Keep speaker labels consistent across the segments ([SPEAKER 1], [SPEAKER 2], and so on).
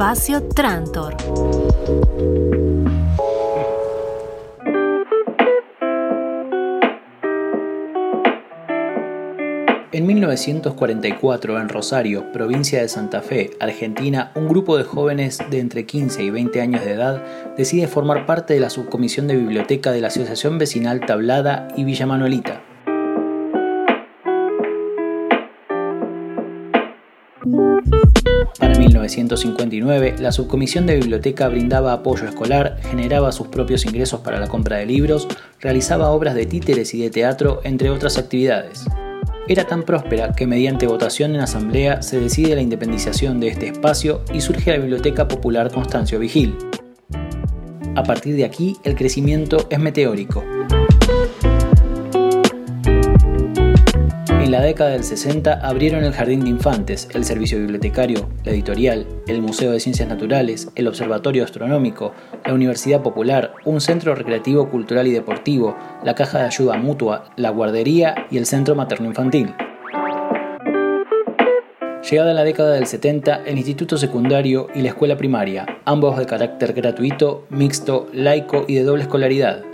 [SPEAKER 1] Espacio Trantor.
[SPEAKER 2] En 1944, en Rosario, provincia de Santa Fe, Argentina, un grupo de jóvenes de entre 15 y 20 años de edad decide formar parte de la subcomisión de biblioteca de la Asociación Vecinal Tablada y Villa Manuelita. 1959, la subcomisión de biblioteca brindaba apoyo escolar, generaba sus propios ingresos para la compra de libros, realizaba obras de títeres y de teatro, entre otras actividades. Era tan próspera que mediante votación en asamblea se decide la independización de este espacio y surge la Biblioteca Popular Constancio Vigil. A partir de aquí, el crecimiento es meteórico. En la década del 60 abrieron el Jardín de Infantes, el servicio bibliotecario, la editorial, el Museo de Ciencias Naturales, el Observatorio Astronómico, la Universidad Popular, un centro recreativo, cultural y deportivo, la Caja de Ayuda Mutua, la Guardería y el Centro Materno-Infantil. Llegada la década del 70, el Instituto Secundario y la Escuela Primaria, ambos de carácter gratuito, mixto, laico y de doble escolaridad.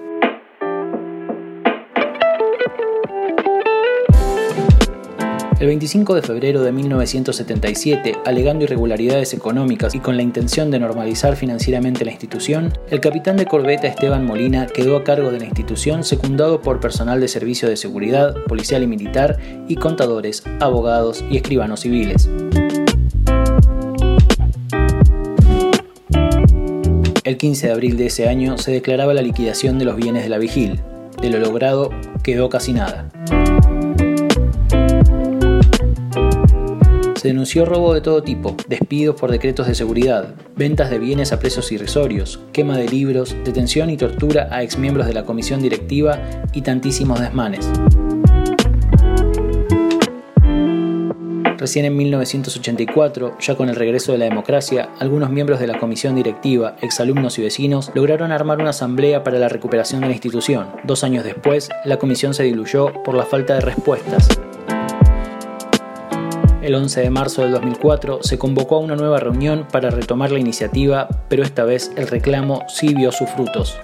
[SPEAKER 2] El 25 de febrero de 1977, alegando irregularidades económicas y con la intención de normalizar financieramente la institución, el capitán de corbeta Esteban Molina quedó a cargo de la institución secundado por personal de servicio de seguridad, policial y militar y contadores, abogados y escribanos civiles. El 15 de abril de ese año se declaraba la liquidación de los bienes de la vigil. De lo logrado quedó casi nada. Denunció robo de todo tipo, despidos por decretos de seguridad, ventas de bienes a precios irrisorios, quema de libros, detención y tortura a exmiembros de la comisión directiva y tantísimos desmanes. Recién en 1984, ya con el regreso de la democracia, algunos miembros de la comisión directiva, exalumnos y vecinos, lograron armar una asamblea para la recuperación de la institución. Dos años después, la comisión se diluyó por la falta de respuestas. El 11 de marzo del 2004 se convocó a una nueva reunión para retomar la iniciativa, pero esta vez el reclamo sí vio sus frutos.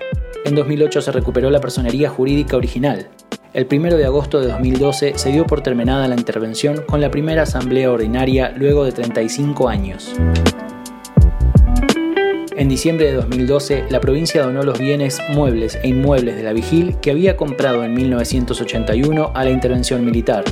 [SPEAKER 2] En 2008 se recuperó la personería jurídica original. El 1 de agosto de 2012 se dio por terminada la intervención con la primera asamblea ordinaria luego de 35 años. En diciembre de 2012, la provincia donó los bienes muebles e inmuebles de la Vigil que había comprado en 1981 a la intervención militar.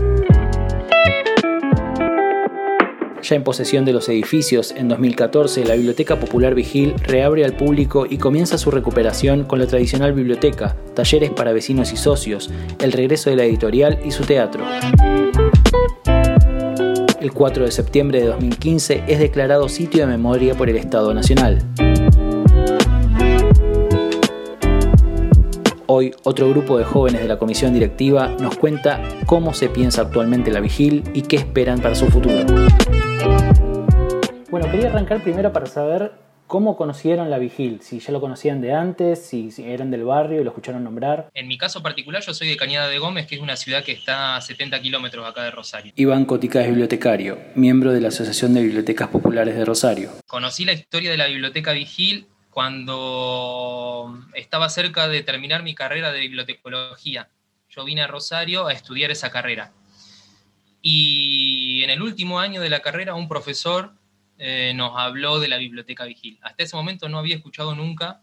[SPEAKER 2] Ya en posesión de los edificios, en 2014 la Biblioteca Popular Vigil reabre al público y comienza su recuperación con la tradicional biblioteca, talleres para vecinos y socios, el regreso de la editorial y su teatro. El 4 de septiembre de 2015 es declarado sitio de memoria por el Estado Nacional. Hoy, otro grupo de jóvenes de la comisión directiva nos cuenta cómo se piensa actualmente la Vigil y qué esperan para su futuro. Bueno, quería arrancar primero para saber cómo conocieron la Vigil, si ya lo conocían de antes, si, eran del barrio y lo escucharon nombrar.
[SPEAKER 3] En mi caso particular, yo soy de Cañada de Gómez, que es una ciudad que está a 70 kilómetros acá de Rosario.
[SPEAKER 2] Iván Cotica es bibliotecario, miembro de la Asociación de Bibliotecas Populares de Rosario.
[SPEAKER 3] Conocí la historia de la Biblioteca Vigil cuando estaba cerca de terminar mi carrera de bibliotecología. Yo vine a Rosario a estudiar esa carrera. Y en el último año de la carrera un profesor eh, nos habló de la Biblioteca Vigil. Hasta ese momento no había escuchado nunca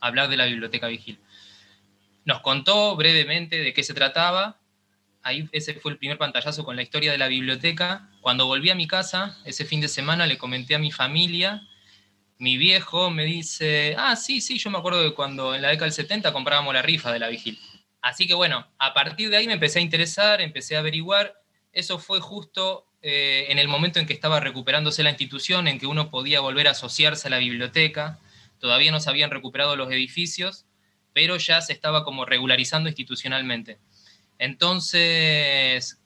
[SPEAKER 3] hablar de la Biblioteca Vigil. Nos contó brevemente de qué se trataba. Ahí ese fue el primer pantallazo con la historia de la biblioteca. Cuando volví a mi casa, ese fin de semana le comenté a mi familia mi viejo me dice, ah, sí, sí, yo me acuerdo de cuando en la década del 70 comprábamos la rifa de la Vigil. Así que bueno, a partir de ahí me empecé a interesar, empecé a averiguar. Eso fue justo eh, en el momento en que estaba recuperándose la institución, en que uno podía volver a asociarse a la biblioteca. Todavía no se habían recuperado los edificios, pero ya se estaba como regularizando institucionalmente. Entonces,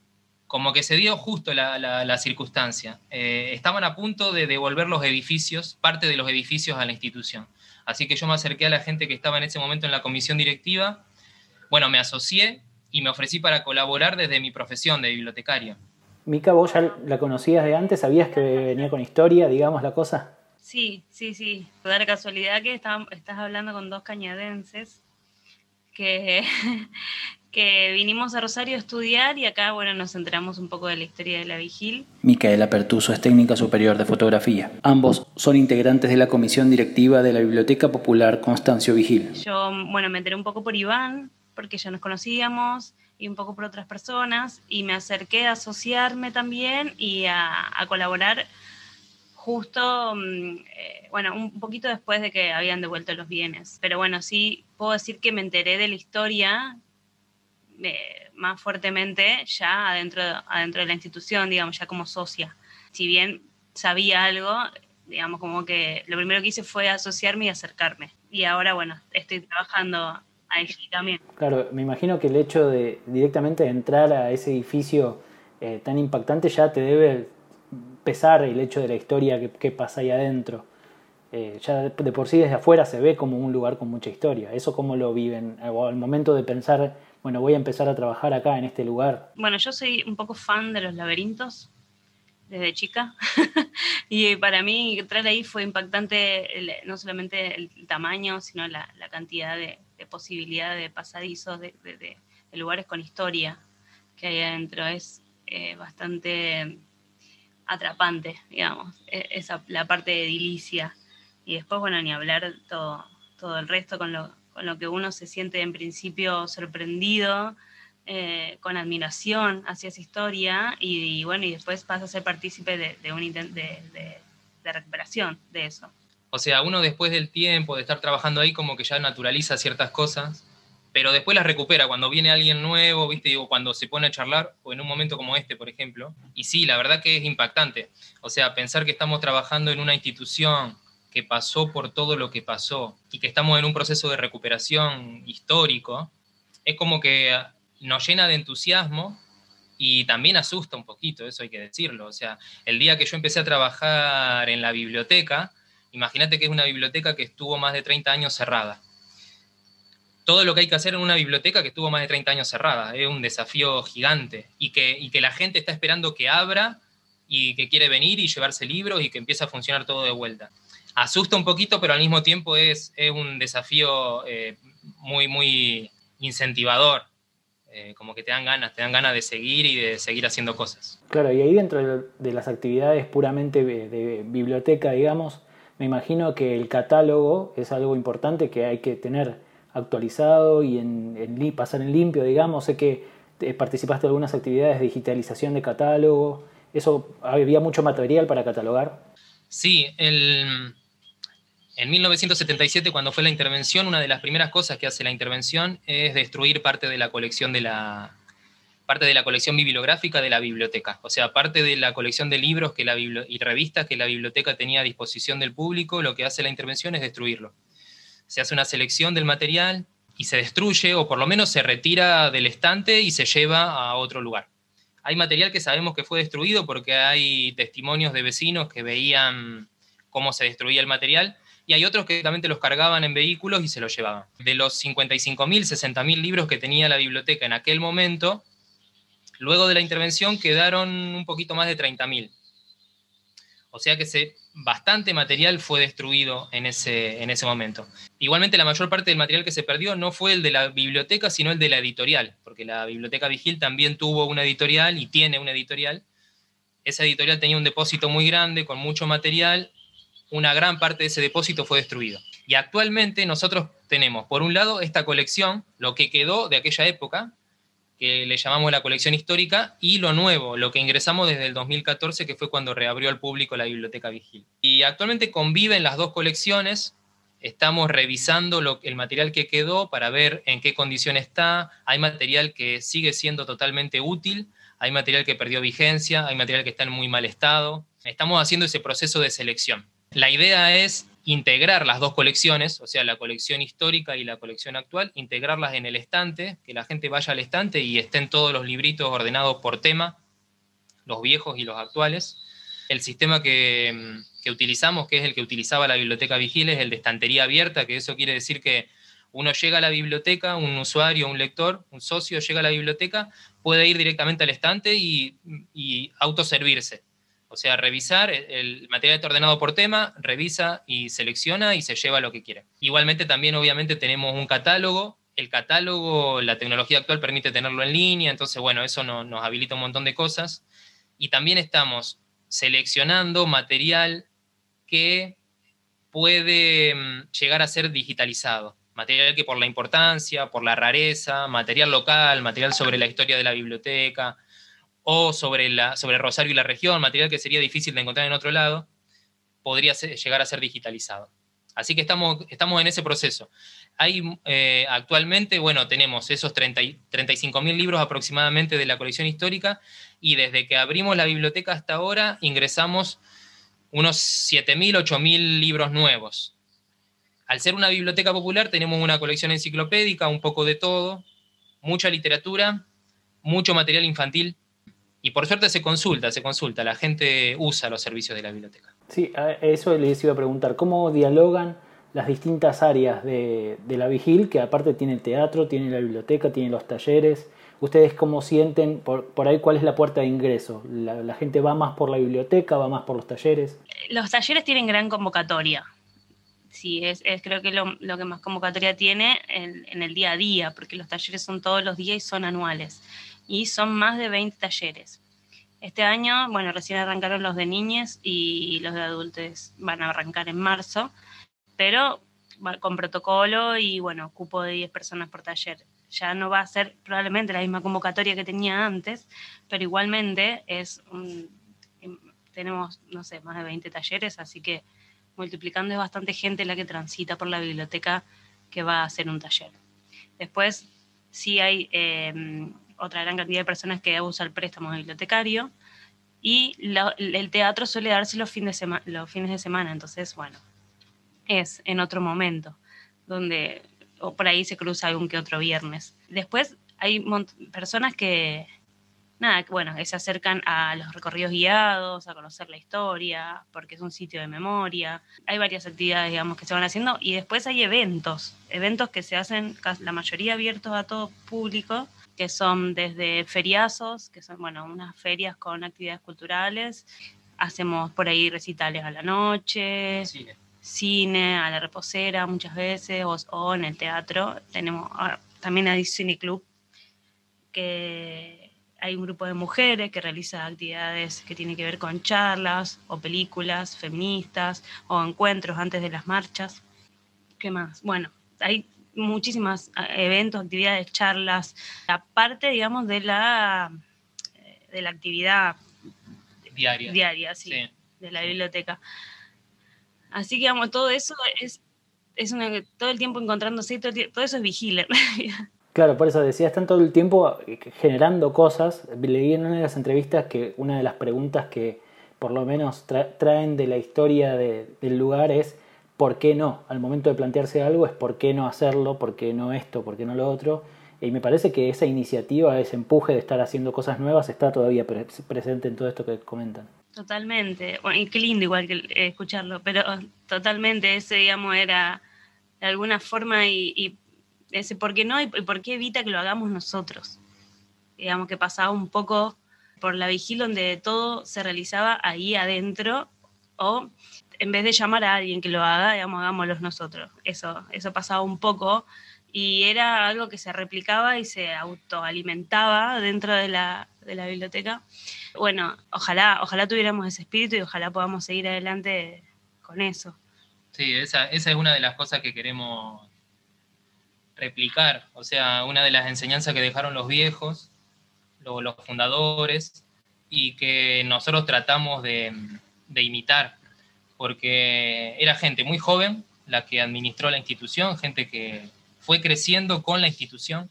[SPEAKER 3] como que se dio justo la, circunstancia. Eh, estaban a punto de devolver los edificios, parte de los edificios a la institución. Así que yo me acerqué a la gente que estaba en ese momento en la comisión directiva. Bueno, me asocié y me ofrecí para colaborar desde mi profesión de bibliotecario.
[SPEAKER 2] Mica, vos ya la conocías de antes, sabías que venía con historia, digamos la cosa.
[SPEAKER 1] Sí, sí, sí. Toda la casualidad que estás hablando con dos cañadenses que, que vinimos a Rosario a estudiar y acá, bueno, nos enteramos un poco de la historia de la Vigil.
[SPEAKER 2] Micaela Pertuso es técnica superior de fotografía. Ambos son integrantes de la comisión directiva de la Biblioteca Popular Constancio Vigil.
[SPEAKER 1] Yo, bueno, me enteré un poco por Iván, porque ya nos conocíamos, y un poco por otras personas, y me acerqué a asociarme también y a, colaborar justo, mm, eh, bueno, un poquito después de que habían devuelto los bienes. Pero bueno, sí puedo decir que me enteré de la historia eh, más fuertemente ya adentro, adentro de la institución, digamos, ya como socia. Si bien sabía algo, digamos, como que lo primero que hice fue asociarme y acercarme. Y ahora, bueno, estoy trabajando ahí también.
[SPEAKER 2] Claro, me imagino que el hecho de directamente entrar a ese edificio eh, tan impactante ya te debe pesar el hecho de la historia que, pasa ahí adentro. Eh, ya de, por sí desde afuera se ve como un lugar con mucha historia. ¿Eso cómo lo viven? O al momento de pensar bueno, voy a empezar a trabajar acá en este lugar?
[SPEAKER 1] Bueno, yo soy un poco fan de los laberintos desde chica y para mí entrar ahí fue impactante no solamente el tamaño, sino la, cantidad de, posibilidades de pasadizos, de, lugares con historia que hay adentro. Es eh, bastante atrapante, digamos, e, esa, la parte de edilicia. Y después, bueno, ni hablar todo, todo el resto con lo, con lo que uno se siente en principio sorprendido, eh, con admiración hacia esa historia y, bueno, y después pasa a ser partícipe de, un de, recuperación de eso.
[SPEAKER 3] O sea, uno después del tiempo de estar trabajando ahí como que ya naturaliza ciertas cosas, pero después las recupera cuando viene alguien nuevo, ¿viste? Digo, cuando se pone a charlar, o en un momento como este, por ejemplo. Y sí, la verdad que es impactante. O sea, pensar que estamos trabajando en una institución que pasó por todo lo que pasó y que estamos en un proceso de recuperación histórico, es como que nos llena de entusiasmo y también asusta un poquito, eso hay que decirlo. O sea, el día que yo empecé a trabajar en la biblioteca, imagínate que es una biblioteca que estuvo más de 30 años cerrada. Todo lo que hay que hacer en una biblioteca que estuvo más de 30 años cerrada, es un desafío gigante y que, la gente está esperando que abra y que quiere venir y llevarse libros y que empiece a funcionar todo de vuelta asusta un poquito, pero al mismo tiempo es, un desafío eh, muy, muy incentivador. Eh, como que te dan ganas, te dan ganas de seguir y de seguir haciendo cosas.
[SPEAKER 2] Claro, y ahí dentro de las actividades puramente de, biblioteca, digamos, me imagino que el catálogo es algo importante que hay que tener actualizado y pasar en limpio, digamos. Sé que eh, participaste en algunas actividades de digitalización de catálogo. ¿Eso había mucho material para catalogar?
[SPEAKER 3] Sí, el, en 1977, cuando fue la intervención, una de las primeras cosas que hace la intervención es destruir parte de la colección de la parte de la colección bibliográfica de la biblioteca, o sea, parte de la colección de libros que la y revistas que la biblioteca tenía a disposición del público, lo que hace la intervención es destruirlo. Se hace una selección del material y se destruye, o por lo menos se retira del estante y se lleva a otro lugar. Hay material que sabemos que fue destruido porque hay testimonios de vecinos que veían cómo se destruía el material y hay otros que directamente los cargaban en vehículos y se los llevaban. De los 55.000, 60.000 libros que tenía la biblioteca en aquel momento, luego de la intervención quedaron un poquito más de 30.000. O sea que se, bastante material fue destruido en ese, en ese momento. Igualmente la mayor parte del material que se perdió no fue el de la biblioteca, sino el de la editorial, porque la Biblioteca Vigil también tuvo una editorial y tiene una editorial. Esa editorial tenía un depósito muy grande con mucho material una gran parte de ese depósito fue destruido. Y actualmente nosotros tenemos, por un lado, esta colección, lo que quedó de aquella época, que le llamamos la colección histórica, y lo nuevo, lo que ingresamos desde el 2014, que fue cuando reabrió al público la Biblioteca Vigil. Y actualmente conviven las dos colecciones, estamos revisando el material que quedó para ver en qué condición está, hay material que sigue siendo totalmente útil, hay material que perdió vigencia, hay material que está en muy mal estado, estamos haciendo ese proceso de selección. La idea es integrar las dos colecciones, o sea, la colección histórica y la colección actual, integrarlas en el estante, que la gente vaya al estante y estén todos los libritos ordenados por tema, los viejos y los actuales. El sistema que, utilizamos, que es el que utilizaba la biblioteca Vigil, es el de estantería abierta, que eso quiere decir que uno llega a la biblioteca, un usuario, un lector, un socio llega a la biblioteca, puede ir directamente al estante y, y autoservirse O sea, revisar el material está ordenado por tema, revisa y selecciona y se lleva lo que quiere. Igualmente también obviamente tenemos un catálogo. El catálogo, la tecnología actual permite tenerlo en línea, entonces bueno, eso nos habilita un montón de cosas. Y también estamos seleccionando material que puede mm, llegar a ser digitalizado. Material que por la importancia, por la rareza, material local, material sobre la historia de la biblioteca, o sobre, la, sobre Rosario y la región, material que sería difícil de encontrar en otro lado, podría llegar a ser digitalizado. Así que estamos, estamos en ese proceso. Hay, eh, actualmente, bueno, tenemos esos 35.000 libros aproximadamente de la colección histórica y desde que abrimos la biblioteca hasta ahora ingresamos unos 7.000, 8.000 libros nuevos. Al ser una biblioteca popular tenemos una colección enciclopédica, un poco de todo, mucha literatura, mucho material infantil, y por suerte se consulta, se consulta, la gente usa los servicios de la biblioteca.
[SPEAKER 2] Sí, eso les iba a preguntar, ¿cómo dialogan las distintas áreas de, la Vigil, que aparte tiene el teatro, tiene la biblioteca, tiene los talleres? ¿Ustedes cómo sienten por, por ahí cuál es la puerta de ingreso? ¿La, gente va más por la biblioteca, va más por los talleres?
[SPEAKER 1] Los talleres tienen gran convocatoria. Sí, es, creo que lo, lo, que más convocatoria tiene en, en el día a día, porque los talleres son todos los días y son anuales y son más de 20 talleres. Este año, bueno, recién arrancaron los de niñas y los de adultos van a arrancar en marzo, pero con protocolo y bueno, cupo de 10 personas por taller. Ya no va a ser probablemente la misma convocatoria que tenía antes, pero igualmente es tenemos, no sé, más de 20 talleres, así que multiplicando es bastante gente la que transita por la biblioteca que va a hacer un taller. Después, sí hay eh, otra gran cantidad de personas que usa el préstamo bibliotecario y el teatro suele darse los fines, de los fines de semana, entonces, bueno, es en otro momento, donde o por ahí se cruza algún que otro viernes. Después hay personas que, nada, bueno, que se acercan a los recorridos guiados, a conocer la historia, porque es un sitio de memoria. Hay varias actividades, digamos, que se van haciendo y después hay eventos, eventos que se hacen, la mayoría abiertos a todo público, que son desde feriazos, que son, bueno, unas ferias con actividades culturales. Hacemos por ahí recitales a la noche, cine, a la reposera muchas veces, o, en el teatro. Tenemos ah, también hay Cine Club, que hay un grupo de mujeres que realiza actividades que tienen que ver con charlas o películas feministas o encuentros antes de las marchas. ¿Qué más? Bueno, hay muchísimos ah, eventos, actividades, charlas, aparte, digamos, de la, eh, de la actividad
[SPEAKER 3] diaria,
[SPEAKER 1] diaria sí, de la biblioteca. Así que, digamos, todo eso es, es todo el tiempo encontrándose, todo, todo eso es vigile.
[SPEAKER 2] Claro, por eso decía, están todo el tiempo eh, generando cosas. Leí en una de las entrevistas que una de las preguntas que por lo menos traen de la historia del lugar es por qué no. Al momento de plantearse algo es por qué no hacerlo, por qué no esto, por qué no lo otro. Y me parece que esa iniciativa, ese empuje de estar haciendo cosas nuevas está todavía presente en todo esto que comentan.
[SPEAKER 1] Totalmente. y qué lindo igual que eh, escucharlo, pero totalmente ese, digamos, era de alguna forma y, ese por qué no y por qué evita que lo hagamos nosotros. Digamos que pasaba un poco por la vigilia donde todo se realizaba ahí adentro o en vez de llamar a alguien que lo haga, digamos, hagámoslo nosotros. Eso, eso pasaba un poco y era algo que se replicaba y se autoalimentaba dentro de la, de la biblioteca. Bueno, ojalá, ojalá tuviéramos ese espíritu y ojalá podamos seguir adelante con eso.
[SPEAKER 3] Sí, esa, esa es una de las cosas que queremos replicar, o sea, una de las enseñanzas que dejaron los viejos, los, fundadores, y que nosotros tratamos de, de imitar porque era gente muy joven la que administró la institución, gente que fue creciendo con la institución.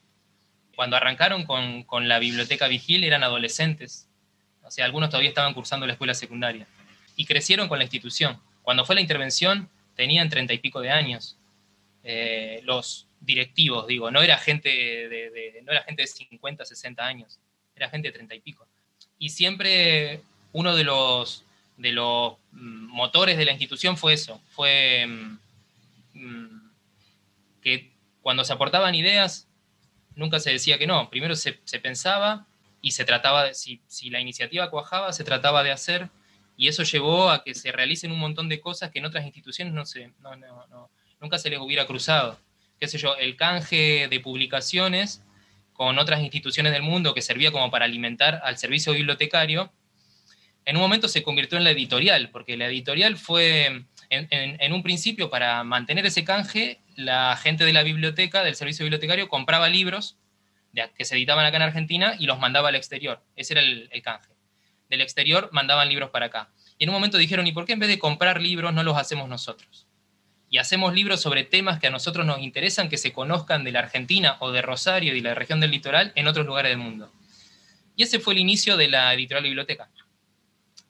[SPEAKER 3] Cuando arrancaron con, la biblioteca Vigil eran adolescentes, o sea, algunos todavía estaban cursando la escuela secundaria, y crecieron con la institución. Cuando fue la intervención tenían treinta y pico de años. Eh, los directivos, digo, no era, gente de, no era gente de 50, 60 años, era gente de treinta y pico. Y siempre uno de los de los mm, motores de la institución fue eso, fue mm, mm, que cuando se aportaban ideas, nunca se decía que no, primero se, pensaba y se trataba, de, si, la iniciativa cuajaba, se trataba de hacer Y eso llevó a que se realicen un montón de cosas que en otras instituciones no se, nunca se les hubiera cruzado. Qué sé yo, el canje de publicaciones con otras instituciones del mundo que servía como para alimentar al servicio bibliotecario, en un momento se convirtió en la editorial, porque la editorial fue, en, un principio, para mantener ese canje, la gente de la biblioteca, del servicio bibliotecario, compraba libros que se editaban acá en Argentina y los mandaba al exterior. Ese era el, el canje. Del exterior mandaban libros para acá. Y en un momento dijeron, ¿y por qué en vez de comprar libros no los hacemos nosotros? y hacemos libros sobre temas que a nosotros nos interesan que se conozcan de la Argentina o de Rosario y la región del litoral en otros lugares del mundo. Y ese fue el inicio de la editorial biblioteca.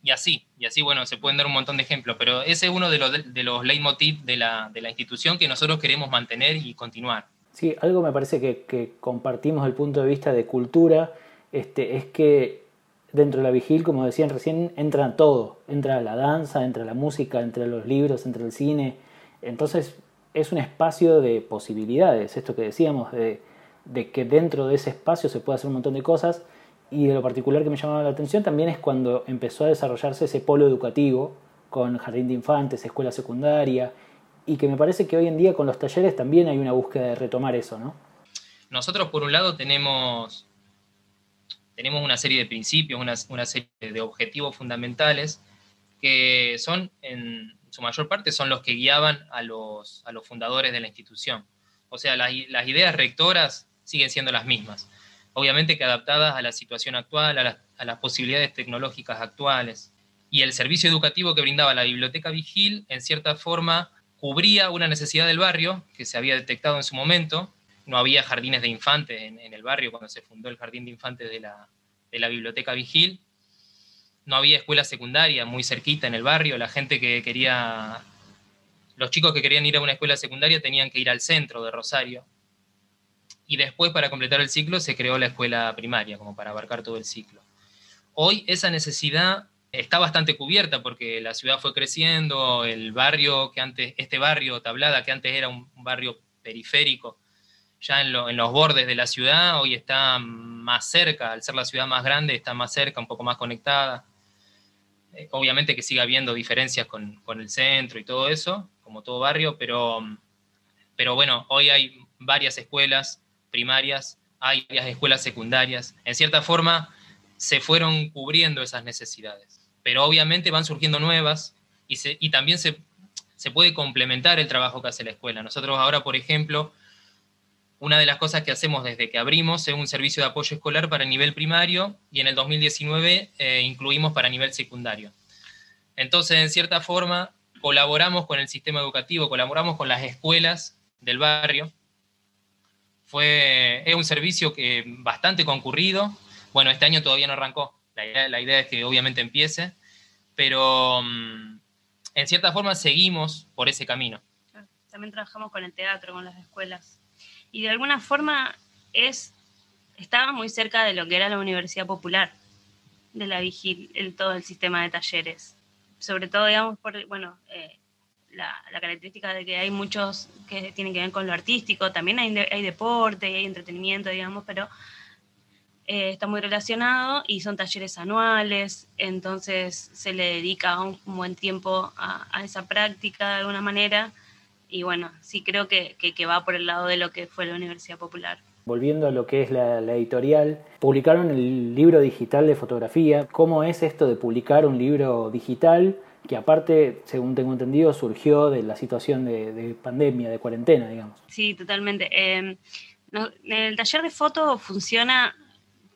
[SPEAKER 3] Y así, y así, bueno, se pueden dar un montón de ejemplos, pero ese es uno de los, de los leitmotiv de la, de la institución que nosotros queremos mantener y continuar.
[SPEAKER 2] Sí, algo me parece que, que compartimos el punto de vista de cultura, este, es que dentro de la vigil, como decían recién, entra todo, entra la danza, entra la música, entra los libros, entra el cine, entonces es un espacio de posibilidades, esto que decíamos, de, que dentro de ese espacio se puede hacer un montón de cosas y de lo particular que me llamaba la atención también es cuando empezó a desarrollarse ese polo educativo con jardín de infantes, escuela secundaria y que me parece que hoy en día con los talleres también hay una búsqueda de retomar eso, ¿no?
[SPEAKER 3] Nosotros por un lado tenemos, tenemos una serie de principios, una, una serie de objetivos fundamentales que son en, su mayor parte son los que guiaban a los, a los fundadores de la institución. O sea, las, ideas rectoras siguen siendo las mismas, obviamente que adaptadas a la situación actual, a, las posibilidades tecnológicas actuales. Y el servicio educativo que brindaba la biblioteca Vigil, en cierta forma, cubría una necesidad del barrio que se había detectado en su momento. No había jardines de infantes en, el barrio cuando se fundó el jardín de infantes de la, de la biblioteca Vigil no había escuela secundaria muy cerquita en el barrio, la gente que quería, los chicos que querían ir a una escuela secundaria tenían que ir al centro de Rosario. Y después, para completar el ciclo, se creó la escuela primaria, como para abarcar todo el ciclo. Hoy esa necesidad está bastante cubierta porque la ciudad fue creciendo, el barrio que antes, este barrio Tablada, que antes era un barrio periférico, ya en, en, los bordes de la ciudad, hoy está más cerca, al ser la ciudad más grande, está más cerca, un poco más conectada. Eh, obviamente que siga habiendo diferencias con, el centro y todo eso, como todo barrio, pero, pero bueno, hoy hay varias escuelas primarias, hay varias escuelas secundarias. En cierta forma, se fueron cubriendo esas necesidades, pero obviamente van surgiendo nuevas y, y también se, se puede complementar el trabajo que hace la escuela. Nosotros ahora, por ejemplo, una de las cosas que hacemos desde que abrimos es un servicio de apoyo escolar para nivel primario y en el 2019 eh, incluimos para nivel secundario. Entonces, en cierta forma, colaboramos con el sistema educativo, colaboramos con las escuelas del barrio. Fue, es un servicio que bastante concurrido. Bueno, este año todavía no arrancó. La idea, es que obviamente empiece, pero mm, en cierta forma seguimos por ese camino.
[SPEAKER 1] También trabajamos con el teatro, con las escuelas y de alguna forma es, estaba muy cerca de lo que era la Universidad Popular, de la Vigil, el, todo el sistema de talleres. Sobre todo, digamos, por, bueno, eh, la, característica de que hay muchos que tienen que ver con lo artístico, también hay, hay deporte, hay entretenimiento, digamos, pero eh, está muy relacionado y son talleres anuales, entonces se le dedica un, buen tiempo a, a, esa práctica de alguna manera y bueno, sí creo que, que, va por el lado de lo que fue la Universidad Popular.
[SPEAKER 2] Volviendo a lo que es la, editorial, publicaron el libro digital de fotografía. ¿Cómo es esto de publicar un libro digital que aparte, según tengo entendido, surgió de la situación de, pandemia, de cuarentena, digamos?
[SPEAKER 1] Sí, totalmente. Eh, el taller de foto funciona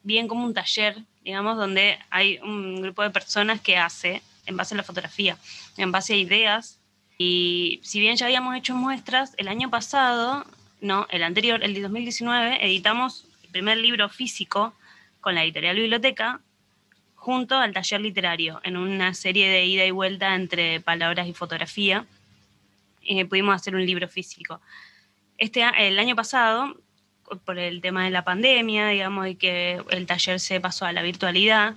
[SPEAKER 1] bien como un taller, digamos, donde hay un grupo de personas que hace en base a la fotografía, en base a ideas y si bien ya habíamos hecho muestras, el año pasado, no, el anterior, el de 2019, editamos el primer libro físico con la editorial Biblioteca junto al taller literario, en una serie de ida y vuelta entre palabras y fotografía. pudimos hacer un libro físico. Este, el año pasado, por el tema de la pandemia, digamos, y que el taller se pasó a la virtualidad,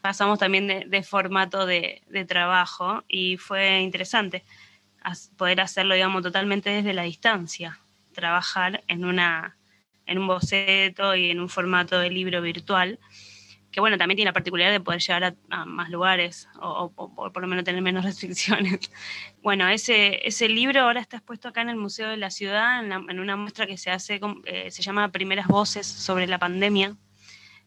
[SPEAKER 1] pasamos también de, formato de, de, trabajo y fue interesante poder hacerlo, digamos, totalmente desde la distancia, trabajar en, una, en un boceto y en un formato de libro virtual. que bueno, también tiene la particularidad de poder llegar a, más lugares o, por lo menos tener menos restricciones. Bueno, ese, ese libro ahora está expuesto acá en el Museo de la Ciudad, en, una muestra que se hace, eh, se llama Primeras Voces sobre la Pandemia.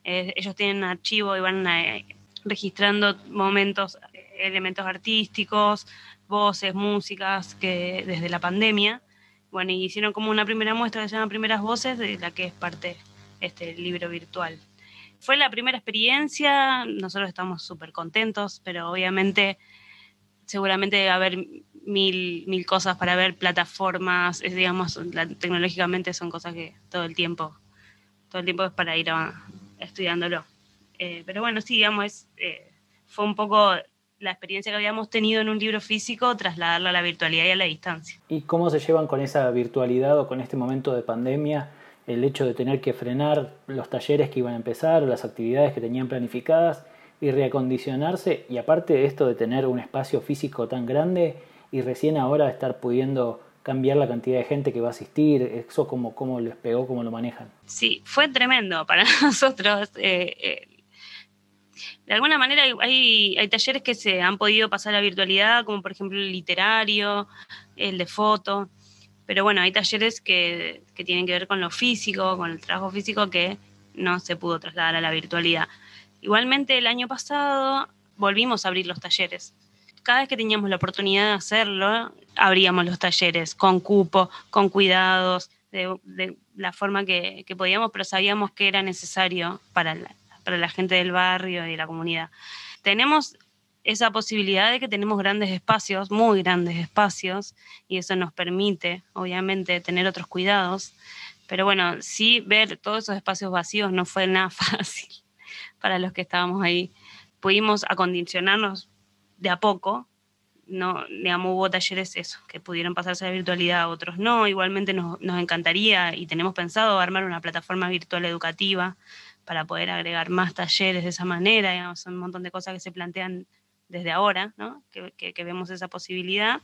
[SPEAKER 1] Eh, ellos tienen archivo y van eh, registrando momentos, elementos artísticos, voces, músicas que desde la pandemia. Bueno, y hicieron como una primera muestra que se llama Primeras Voces, de la que es parte este libro virtual fue la primera experiencia, nosotros estamos súper contentos, pero obviamente seguramente debe haber mil, mil cosas para ver, plataformas, digamos, tecnológicamente son cosas que todo el tiempo, todo el tiempo es para ir estudiándolo. Eh, pero bueno, sí, digamos, eh, fue un poco la experiencia que habíamos tenido en un libro físico, trasladarla a la virtualidad y a la distancia.
[SPEAKER 2] ¿Y cómo se llevan con esa virtualidad o con este momento de pandemia? el hecho de tener que frenar los talleres que iban a empezar, las actividades que tenían planificadas y reacondicionarse y aparte de esto de tener un espacio físico tan grande y recién ahora estar pudiendo cambiar la cantidad de gente que va a asistir, eso cómo, cómo les pegó, cómo lo manejan.
[SPEAKER 1] Sí, fue tremendo para nosotros. Eh, eh, de alguna manera hay, hay, talleres que se han podido pasar a virtualidad, como por ejemplo el literario, el de foto. Pero bueno, hay talleres que, tienen que ver con lo físico, con el trabajo físico que no se pudo trasladar a la virtualidad. Igualmente el año pasado volvimos a abrir los talleres. Cada vez que teníamos la oportunidad de hacerlo, abríamos los talleres con cupo, con cuidados, de, la forma que, podíamos, pero sabíamos que era necesario para para la gente del barrio y la comunidad. Tenemos esa posibilidad de que tenemos grandes espacios, muy grandes espacios, y eso nos permite, obviamente, tener otros cuidados. Pero bueno, sí ver todos esos espacios vacíos no fue nada fácil para los que estábamos ahí. Pudimos acondicionarnos de a poco, no, digamos, hubo talleres eso, que pudieron pasarse a la virtualidad, otros no. Igualmente nos, nos encantaría y tenemos pensado armar una plataforma virtual educativa para poder agregar más talleres de esa manera. Digamos, son un montón de cosas que se plantean desde ahora, ¿no? que, vemos esa posibilidad.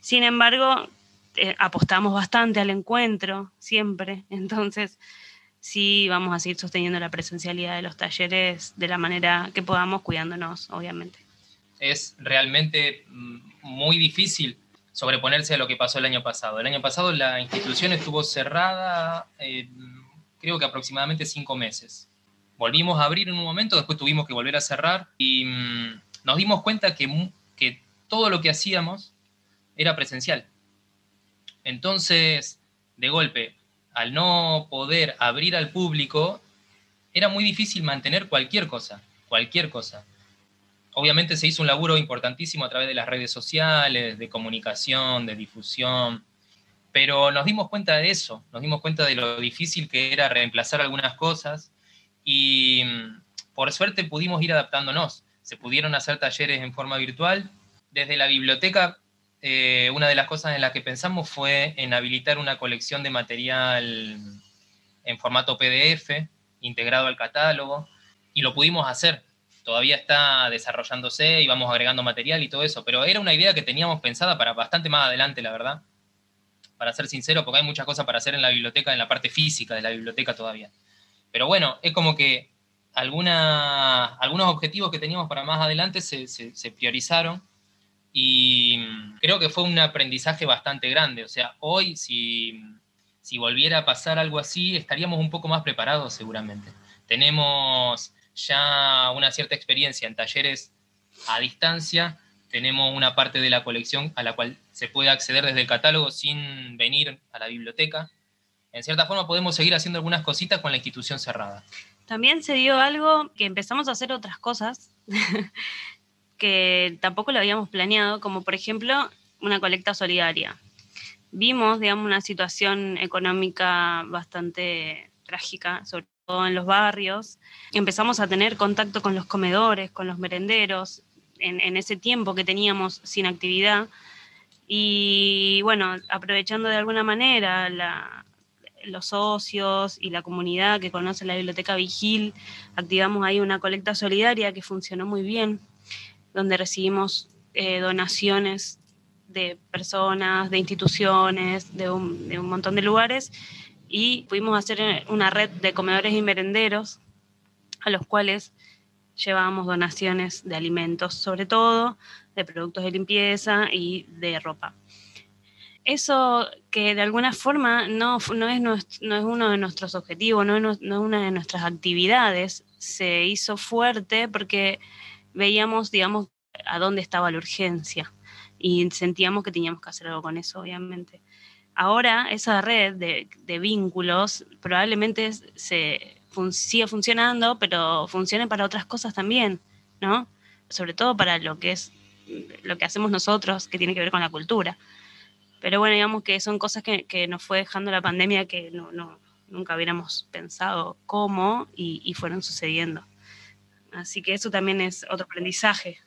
[SPEAKER 1] Sin embargo, eh, apostamos bastante al encuentro, siempre, entonces sí vamos a seguir sosteniendo la presencialidad de los talleres de la manera que podamos, cuidándonos, obviamente.
[SPEAKER 3] Es realmente mm, muy difícil sobreponerse a lo que pasó el año pasado. El año pasado la institución estuvo cerrada, eh, creo que aproximadamente cinco meses. Volvimos a abrir en un momento, después tuvimos que volver a cerrar y mm, nos dimos cuenta que, que todo lo que hacíamos era presencial. Entonces, de golpe, al no poder abrir al público, era muy difícil mantener cualquier cosa, cualquier cosa. Obviamente se hizo un laburo importantísimo a través de las redes sociales, de comunicación, de difusión, pero nos dimos cuenta de eso, nos dimos cuenta de lo difícil que era reemplazar algunas cosas y mm, por suerte pudimos ir adaptándonos se pudieron hacer talleres en forma virtual. Desde la biblioteca, eh, una de las cosas en las que pensamos fue en habilitar una colección de material en formato PDF, integrado al catálogo, y lo pudimos hacer. Todavía está desarrollándose y vamos agregando material y todo eso, pero era una idea que teníamos pensada para bastante más adelante, la verdad. Para ser sincero, porque hay muchas cosas para hacer en la biblioteca, en la parte física de la biblioteca todavía. Pero bueno, es como que algunos objetivos que teníamos para más adelante se, priorizaron y creo que fue un aprendizaje bastante grande. O sea, hoy si, si volviera a pasar algo así, estaríamos un poco más preparados seguramente. Tenemos ya una cierta experiencia en talleres a distancia, tenemos una parte de la colección a la cual se puede acceder desde el catálogo sin venir a la biblioteca. En cierta forma podemos seguir haciendo algunas cositas con la institución cerrada.
[SPEAKER 1] También se dio algo que empezamos a hacer otras cosas que tampoco lo habíamos planeado, como por ejemplo una colecta solidaria. Vimos, digamos, una situación económica bastante trágica, sobre todo en los barrios. Empezamos a tener contacto con los comedores, con los merenderos, en, ese tiempo que teníamos sin actividad. Y bueno, aprovechando de alguna manera los socios y la comunidad que conoce la biblioteca Vigil, activamos ahí una colecta solidaria que funcionó muy bien, donde recibimos eh, donaciones de personas, de instituciones, de un, de un, montón de lugares, y pudimos hacer una red de comedores y merenderos a los cuales llevábamos donaciones de alimentos, sobre todo de productos de limpieza y de ropa. Eso que de alguna forma no, no, es, no es uno de nuestros objetivos, no, no es una de nuestras actividades, se hizo fuerte porque veíamos, digamos, a dónde estaba la urgencia y sentíamos que teníamos que hacer algo con eso, obviamente. Ahora esa red de, de vínculos probablemente se, sigue funcionando, pero funcione para otras cosas también, ¿no? Sobre todo para lo que es lo que hacemos nosotros, que tiene que ver con la cultura. Pero bueno, digamos que son cosas que, que nos fue dejando la pandemia que no, no, nunca hubiéramos pensado cómo y, y, fueron sucediendo. Así que eso también es otro aprendizaje.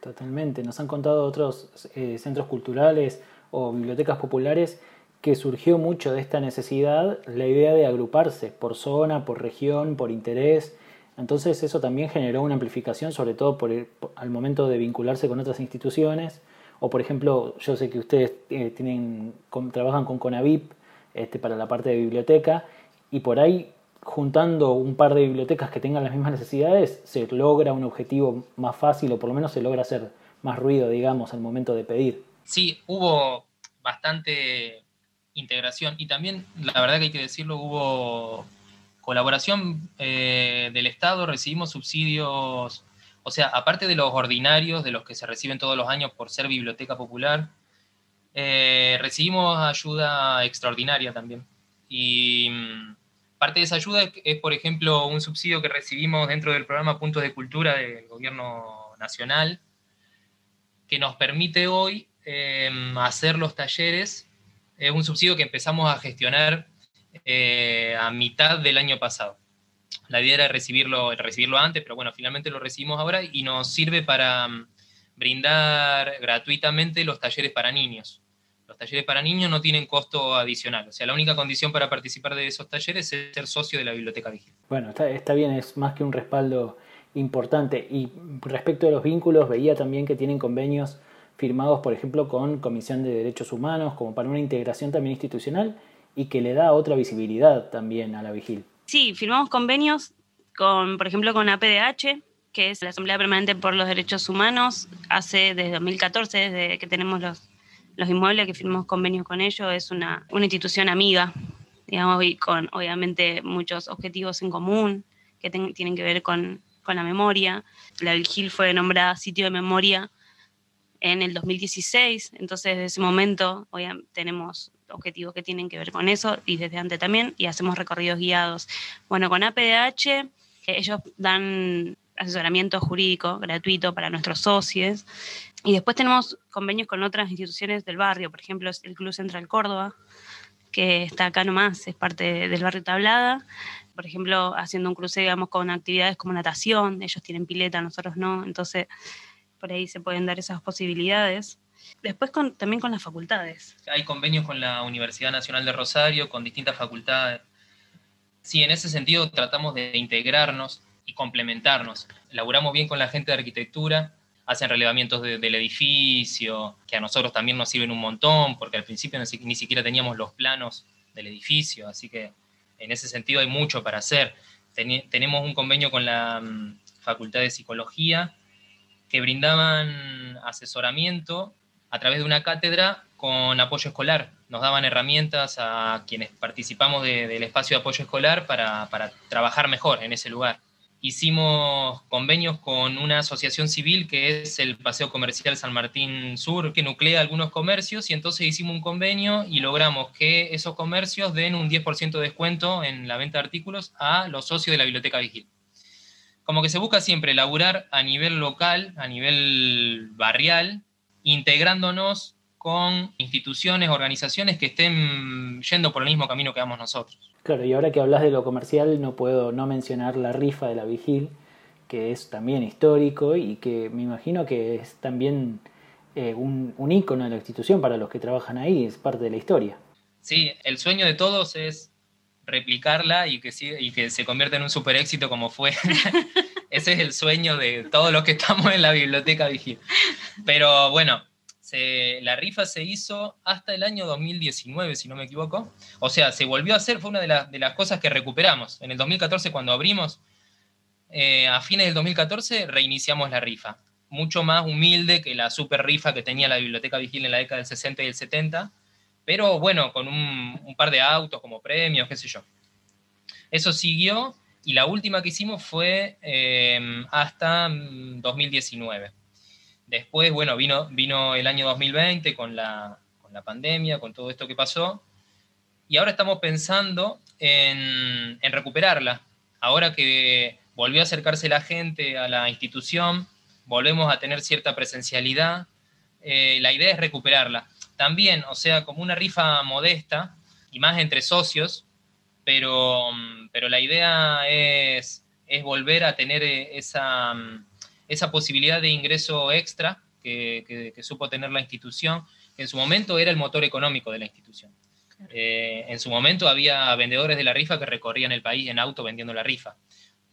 [SPEAKER 2] Totalmente. Nos han contado otros eh, centros culturales o bibliotecas populares que surgió mucho de esta necesidad la idea de agruparse por zona, por región, por interés. Entonces eso también generó una amplificación, sobre todo por, al momento de vincularse con otras instituciones. O por ejemplo, yo sé que ustedes eh, tienen, trabajan con Conavip este, para la parte de biblioteca y por ahí juntando un par de bibliotecas que tengan las mismas necesidades se logra un objetivo más fácil o por lo menos se logra hacer más ruido, digamos, al momento de pedir.
[SPEAKER 3] Sí, hubo bastante integración. Y también, la verdad que hay que decirlo, hubo colaboración eh, del Estado, recibimos subsidios, o sea, aparte de los ordinarios, de los que se reciben todos los años por ser biblioteca popular, eh, recibimos ayuda extraordinaria también. Y mm, parte de esa ayuda es, por ejemplo, un subsidio que recibimos dentro del programa Puntos de Cultura del Gobierno Nacional, que nos permite hoy eh, hacer los talleres es un subsidio que empezamos a gestionar eh, a mitad del año pasado. La idea era recibirlo, recibirlo antes, pero bueno, finalmente lo recibimos ahora y nos sirve para mm, brindar gratuitamente los talleres para niños. Los talleres para niños no tienen costo adicional, o sea, la única condición para participar de esos talleres es ser socio de la Biblioteca Vigil.
[SPEAKER 2] Bueno, está, está bien, es más que un respaldo importante. Y respecto a los vínculos, veía también que tienen convenios firmados, por ejemplo, con Comisión de Derechos Humanos, como para una integración también institucional y que le da otra visibilidad también a la vigil.
[SPEAKER 1] Sí, firmamos convenios con, por ejemplo, con APDH, que es la Asamblea Permanente por los Derechos Humanos, hace desde 2014, desde que tenemos los, los inmuebles, que firmamos convenios con ellos, es una, una institución amiga, digamos, y con obviamente muchos objetivos en común que tienen que ver con, con la memoria. La Vigil fue nombrada sitio de memoria en el 2016, entonces desde ese momento hoy tenemos objetivos que tienen que ver con eso y desde antes también y hacemos recorridos guiados. Bueno, con APDH ellos dan asesoramiento jurídico gratuito para nuestros socios y después tenemos convenios con otras instituciones del barrio, por ejemplo el Club Central Córdoba, que está acá nomás, es parte del barrio Tablada, por ejemplo haciendo un cruce, digamos, con actividades como natación, ellos tienen pileta, nosotros no, entonces por ahí se pueden dar esas posibilidades. Después también con las facultades.
[SPEAKER 3] Hay convenios con la Universidad Nacional de Rosario, con distintas facultades. Sí, en ese sentido tratamos de integrarnos y complementarnos. Laburamos bien con la gente de arquitectura, hacen relevamientos del edificio, que a nosotros también nos sirven un montón, porque al principio ni siquiera teníamos los planos del edificio, así que en ese sentido hay mucho para hacer. tenemos un convenio con la mm, Facultad de Psicología, que brindaban asesoramiento a través de una cátedra con apoyo escolar. Nos daban herramientas a quienes participamos del espacio de apoyo escolar para, trabajar mejor en ese lugar. Hicimos convenios con una asociación civil que es el Paseo Comercial San Martín Sur, que nuclea algunos comercios, y entonces hicimos un convenio y logramos que esos comercios den un 10% de descuento en la venta de artículos a los socios de la Biblioteca Vigil como que se busca siempre laburar a nivel local, a nivel barrial, integrándonos con instituciones, organizaciones que estén yendo por el mismo camino que vamos nosotros.
[SPEAKER 2] Claro, y ahora que hablas de lo comercial, no puedo no mencionar la rifa de la Vigil, que es también histórico y que me imagino que es también eh, un, un ícono de la institución para los que trabajan ahí, es parte de la historia.
[SPEAKER 3] Sí, el sueño de todos es replicarla y que, y que se convierta en un super éxito como fue. Ese es el sueño de todos los que estamos en la biblioteca Vigil. Pero bueno, la rifa se hizo hasta el año 2019, si no me equivoco. O sea, se volvió a hacer, fue una de, de las cosas que recuperamos. En el 2014, cuando abrimos, eh, a fines del 2014 reiniciamos la rifa, mucho más humilde que la super rifa que tenía la Biblioteca Vigil en la década del 60 y el 70, pero bueno, con un, par de autos como premios, qué sé yo. Eso siguió y la última que hicimos fue eh, hasta 2019. Mm, Después, bueno, vino, vino el año 2020 con la, con la pandemia, con todo esto que pasó, y ahora estamos pensando en, en recuperarla. Ahora que volvió a acercarse la gente a la institución, volvemos a tener cierta presencialidad, eh, la idea es recuperarla. También, o sea, como una rifa modesta y más entre socios, pero, pero la idea es, es volver a tener esa, esa posibilidad de ingreso extra que, supo tener la institución, que en su momento era el motor económico de la institución. Eh, en su momento había vendedores de la rifa que recorrían el país en auto vendiendo la rifa.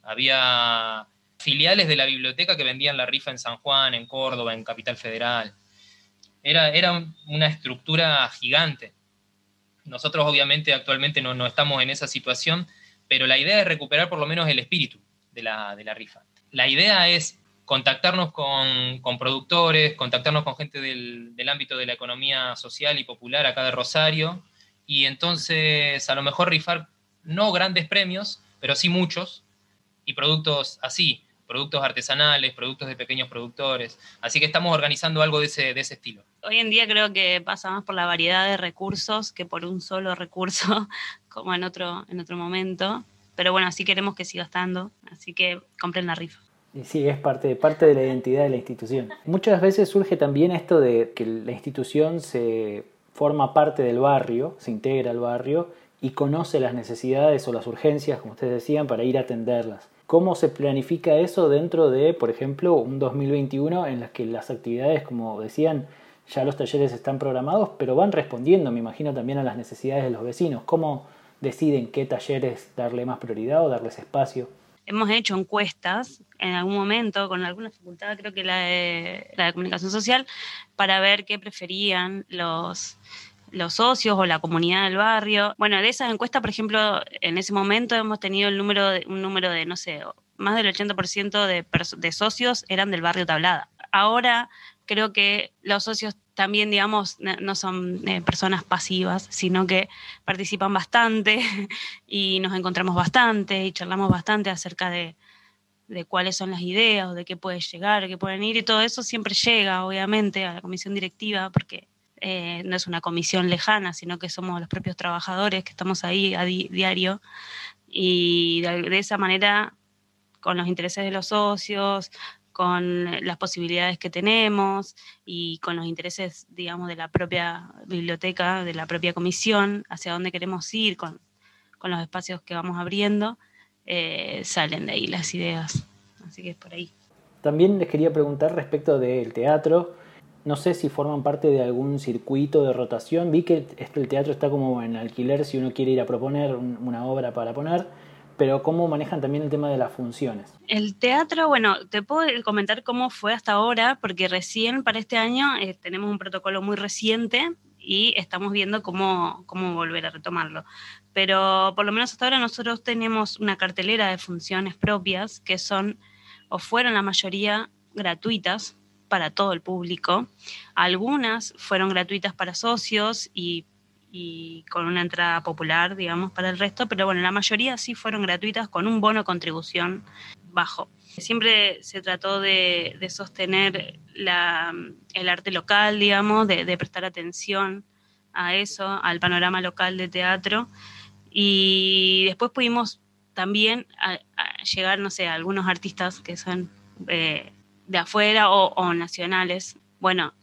[SPEAKER 3] Había filiales de la biblioteca que vendían la rifa en San Juan, en Córdoba, en Capital Federal. Era, era una estructura gigante. Nosotros obviamente actualmente no, no, estamos en esa situación, pero la idea es recuperar por lo menos el espíritu de la, de la rifa. La idea es contactarnos con, productores, contactarnos con gente del, ámbito de la economía social y popular acá de Rosario, y entonces a lo mejor rifar no grandes premios, pero sí muchos, y productos así, productos artesanales, productos de pequeños productores. Así que estamos organizando algo de ese, de ese estilo.
[SPEAKER 1] Hoy en día creo que pasa más por la variedad de recursos que por un solo recurso, como en otro, en otro momento. Pero bueno, así queremos que siga estando, así que compren la rifa.
[SPEAKER 2] Y sí, es parte, parte de la identidad de la institución. Muchas veces surge también esto de que la institución se forma parte del barrio, se integra al barrio y conoce las necesidades o las urgencias, como ustedes decían, para ir a atenderlas. ¿Cómo se planifica eso dentro de, por ejemplo, un 2021 en las que las actividades, como decían, ya los talleres están programados, pero van respondiendo, me imagino, también a las necesidades de los vecinos? ¿Cómo deciden qué talleres darle más prioridad o darles espacio?
[SPEAKER 1] hemos hecho encuestas en algún momento con alguna facultad, creo que la de, la de comunicación social, para ver qué preferían los, los socios o la comunidad del barrio. Bueno, de esas encuestas, por ejemplo, en ese momento hemos tenido un número de, no sé, más del 80% de, de socios eran del barrio Tablada. Ahora creo que los socios también, digamos, no son eh, personas pasivas, sino que participan bastante y nos encontramos bastante y charlamos bastante acerca de, cuáles son las ideas o de qué puede llegar, qué pueden ir y todo eso siempre llega, obviamente, a la comisión directiva porque eh, no es una comisión lejana, sino que somos los propios trabajadores que estamos ahí a diario y de esa manera con los intereses de los socios, con las posibilidades que tenemos y con los intereses, digamos, de la propia biblioteca, de la propia comisión, hacia dónde queremos ir, con, los espacios que vamos abriendo, eh, salen de ahí las ideas. Así que es por ahí.
[SPEAKER 2] También les quería preguntar respecto del teatro. No sé si forman parte de algún circuito de rotación. Vi que el teatro está como en alquiler si uno quiere ir a proponer una obra para poner pero ¿cómo manejan también el tema de las funciones?
[SPEAKER 1] El teatro, bueno, te puedo comentar cómo fue hasta ahora, porque recién para este año eh, tenemos un protocolo muy reciente y estamos viendo cómo, cómo volver a retomarlo. Pero por lo menos hasta ahora nosotros tenemos una cartelera de funciones propias que son o fueron la mayoría gratuitas para todo el público. Algunas fueron gratuitas para socios y con una entrada popular, digamos, para el resto, pero bueno, la mayoría sí fueron gratuitas con un bono contribución bajo. Siempre se trató de, sostener el arte local, digamos, de, prestar atención a eso, al panorama local de teatro. Y después pudimos también llegar, no sé, a algunos artistas que son eh, de afuera o, nacionales. Bueno,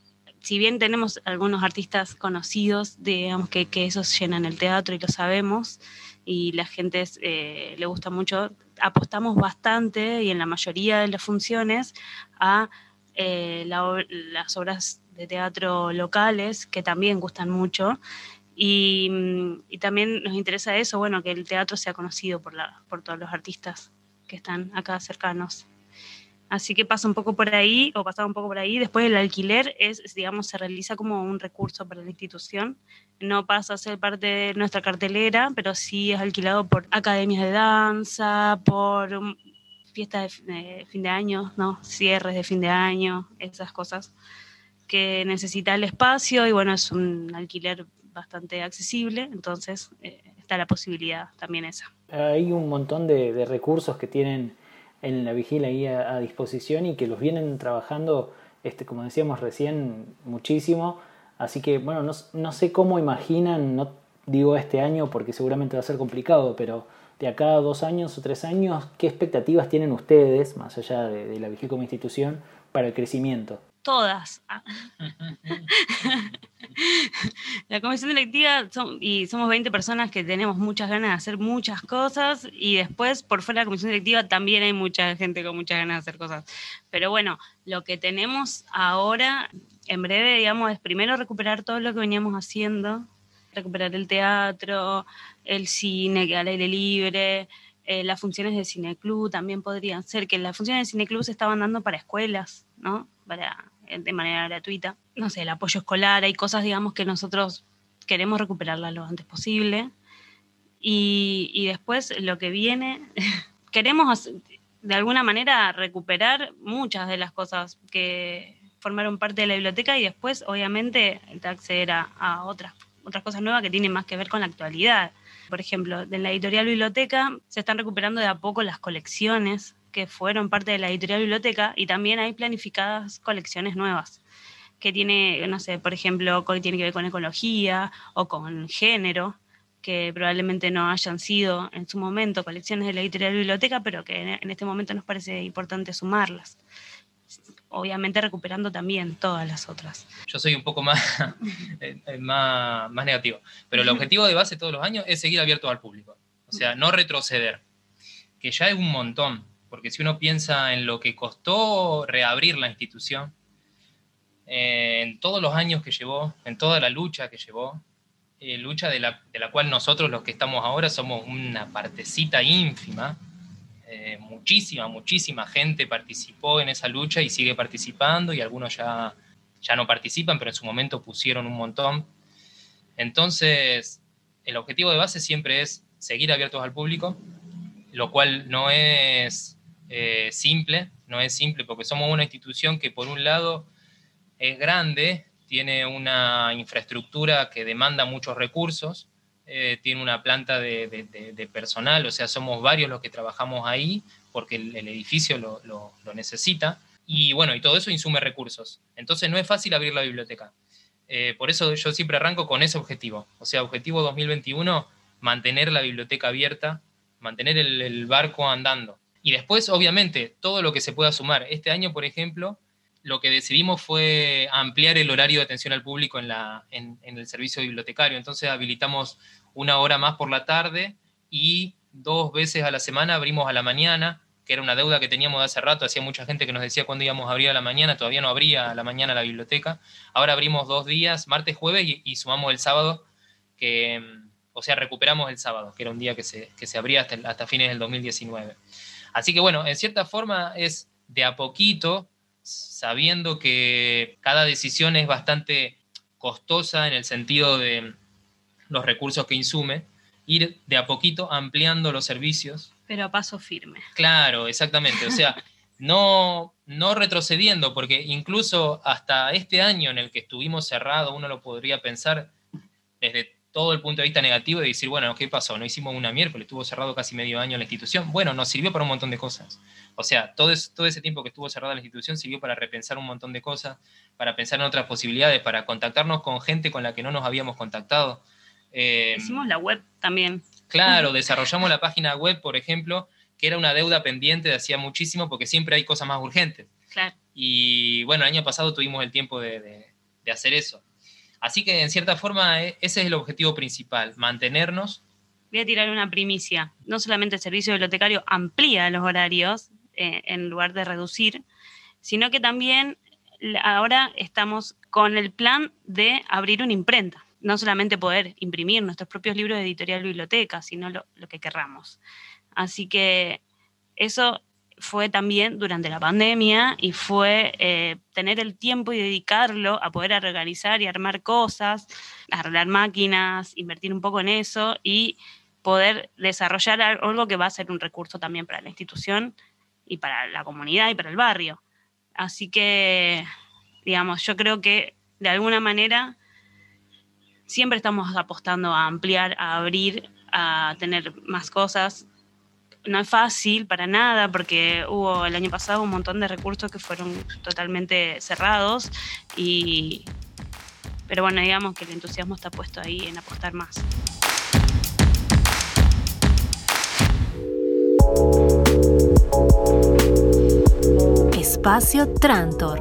[SPEAKER 1] si bien tenemos algunos artistas conocidos, digamos que, que esos llenan el teatro y lo sabemos, y la gente eh, le gusta mucho, apostamos bastante y en la mayoría de las funciones a eh, las obras de teatro locales que también gustan mucho. Y, y, también nos interesa eso, bueno, que el teatro sea conocido por, la, por todos los artistas que están acá cercanos. Así que pasa un poco por ahí, o pasaba un poco por ahí. Después el alquiler es, digamos, se realiza como un recurso para la institución. No pasa a ser parte de nuestra cartelera, pero sí es alquilado por academias de danza, por fiestas de, fin de año, ¿no? Cierres de fin de año, esas cosas que necesita el espacio y bueno, es un alquiler bastante accesible, entonces eh, está la posibilidad también esa.
[SPEAKER 2] Hay un montón de, recursos que tienen en la vigilia ahí a, disposición y que los vienen trabajando, este, como decíamos recién, muchísimo. Así que bueno, no, no sé cómo imaginan, no digo este año porque seguramente va a ser complicado, pero de acá a dos años o tres años, ¿qué expectativas tienen ustedes, más allá de, la Vigil como institución, para el crecimiento?
[SPEAKER 1] Todas. la comisión directiva, y somos 20 personas que tenemos muchas ganas de hacer muchas cosas, y después por fuera de la comisión directiva también hay mucha gente con muchas ganas de hacer cosas. Pero bueno, lo que tenemos ahora, en breve, digamos, es primero recuperar todo lo que veníamos haciendo, recuperar el teatro, el cine al aire libre, eh, las funciones de cineclub también podrían ser, que las funciones de cineclub se estaban dando para escuelas, ¿no? Para, eh, de manera gratuita. No sé, el apoyo escolar, hay cosas, digamos, que nosotros queremos recuperarlas lo antes posible. Y, después lo que viene, queremos de alguna manera recuperar muchas de las cosas que formaron parte de la biblioteca y después, obviamente, acceder a, a otras otras cosas nuevas que tienen más que ver con la actualidad. Por ejemplo, en la editorial biblioteca se están recuperando de a poco las colecciones que fueron parte de la editorial biblioteca y también hay planificadas colecciones nuevas que tiene, no sé, por ejemplo, que tiene que ver con ecología o con género, que probablemente no hayan sido en su momento colecciones de la editorial biblioteca, pero que en este momento nos parece importante sumarlas obviamente recuperando también todas las otras.
[SPEAKER 3] Yo soy un poco más, eh, eh, más, más, negativo, pero el objetivo de base todos los años es seguir abierto al público, o sea, no retroceder, que ya es un montón, porque si uno piensa en lo que costó reabrir la institución, eh, en todos los años que llevó, en toda la lucha que llevó, lucha de la, de la cual nosotros los que estamos ahora somos una partecita ínfima, eh, muchísima, muchísima gente participó en esa lucha y sigue participando y algunos ya, ya no participan, pero en su momento pusieron un montón. Entonces, el objetivo de base siempre es seguir abiertos al público, lo cual no es eh, simple, no es simple porque somos una institución que por un lado es grande, tiene una infraestructura que demanda muchos recursos, eh, tiene una planta de, personal, o sea, somos varios los que trabajamos ahí porque el, edificio lo, necesita. Y bueno, y todo eso insume recursos. Entonces no es fácil abrir la biblioteca. Eh, por eso yo siempre arranco con ese objetivo. O sea, objetivo 2021, mantener la biblioteca abierta, mantener el, barco andando. Y después, obviamente, todo lo que se pueda sumar. Este año, por ejemplo, lo que decidimos fue ampliar el horario de atención al público en, la, en, el servicio bibliotecario. Entonces habilitamos una hora más por la tarde y dos veces a la semana abrimos a la mañana, que era una deuda que teníamos de hace rato, hacía mucha gente que nos decía cuándo íbamos a abrir a la mañana, todavía no abría a la mañana la biblioteca, ahora abrimos dos días, martes, jueves y, sumamos el sábado, que, mm, o sea, recuperamos el sábado, que era un día que se, que se abría hasta, hasta fines del 2019. Así que bueno, en cierta forma es de a poquito, sabiendo que cada decisión es bastante costosa en el sentido de los recursos que insume, ir de a poquito ampliando los servicios.
[SPEAKER 1] Pero a paso firme.
[SPEAKER 3] Claro, exactamente. O sea, no, no retrocediendo, porque incluso hasta este año en el que estuvimos cerrados, uno lo podría pensar desde todo el punto de vista negativo de decir, bueno, ¿qué pasó? No hicimos una miércoles, estuvo cerrado casi medio año la institución. Bueno, nos sirvió para un montón de cosas. O sea, todo, todo ese tiempo que estuvo cerrada la institución sirvió para repensar un montón de cosas, para pensar en otras posibilidades, para contactarnos con gente con la que no nos habíamos contactado.
[SPEAKER 1] Eh, Hicimos la web también.
[SPEAKER 3] Claro, desarrollamos la página web, por ejemplo, que era una deuda pendiente de hacía muchísimo porque siempre hay cosas más urgentes.
[SPEAKER 1] Claro.
[SPEAKER 3] Y bueno, el año pasado tuvimos el tiempo de, hacer eso. Así que en cierta forma e, ese es el objetivo principal, mantenernos.
[SPEAKER 1] Voy a tirar una primicia. No solamente el servicio bibliotecario amplía los horarios eh, en lugar de reducir, sino que también ahora estamos con el plan de abrir una imprenta no solamente poder imprimir nuestros propios libros de editorial biblioteca, sino lo, que querramos. Así que eso fue también durante la pandemia y fue eh, tener el tiempo y dedicarlo a poder organizar y armar cosas, arreglar máquinas, invertir un poco en eso y poder desarrollar algo que va a ser un recurso también para la institución y para la comunidad y para el barrio. Así que, digamos, yo creo que de alguna manera siempre estamos apostando a ampliar, a abrir, a tener más cosas. No es fácil para nada porque hubo el año pasado un montón de recursos que fueron totalmente cerrados y pero bueno, digamos que el entusiasmo está puesto ahí en apostar más.
[SPEAKER 4] Espacio Trantor.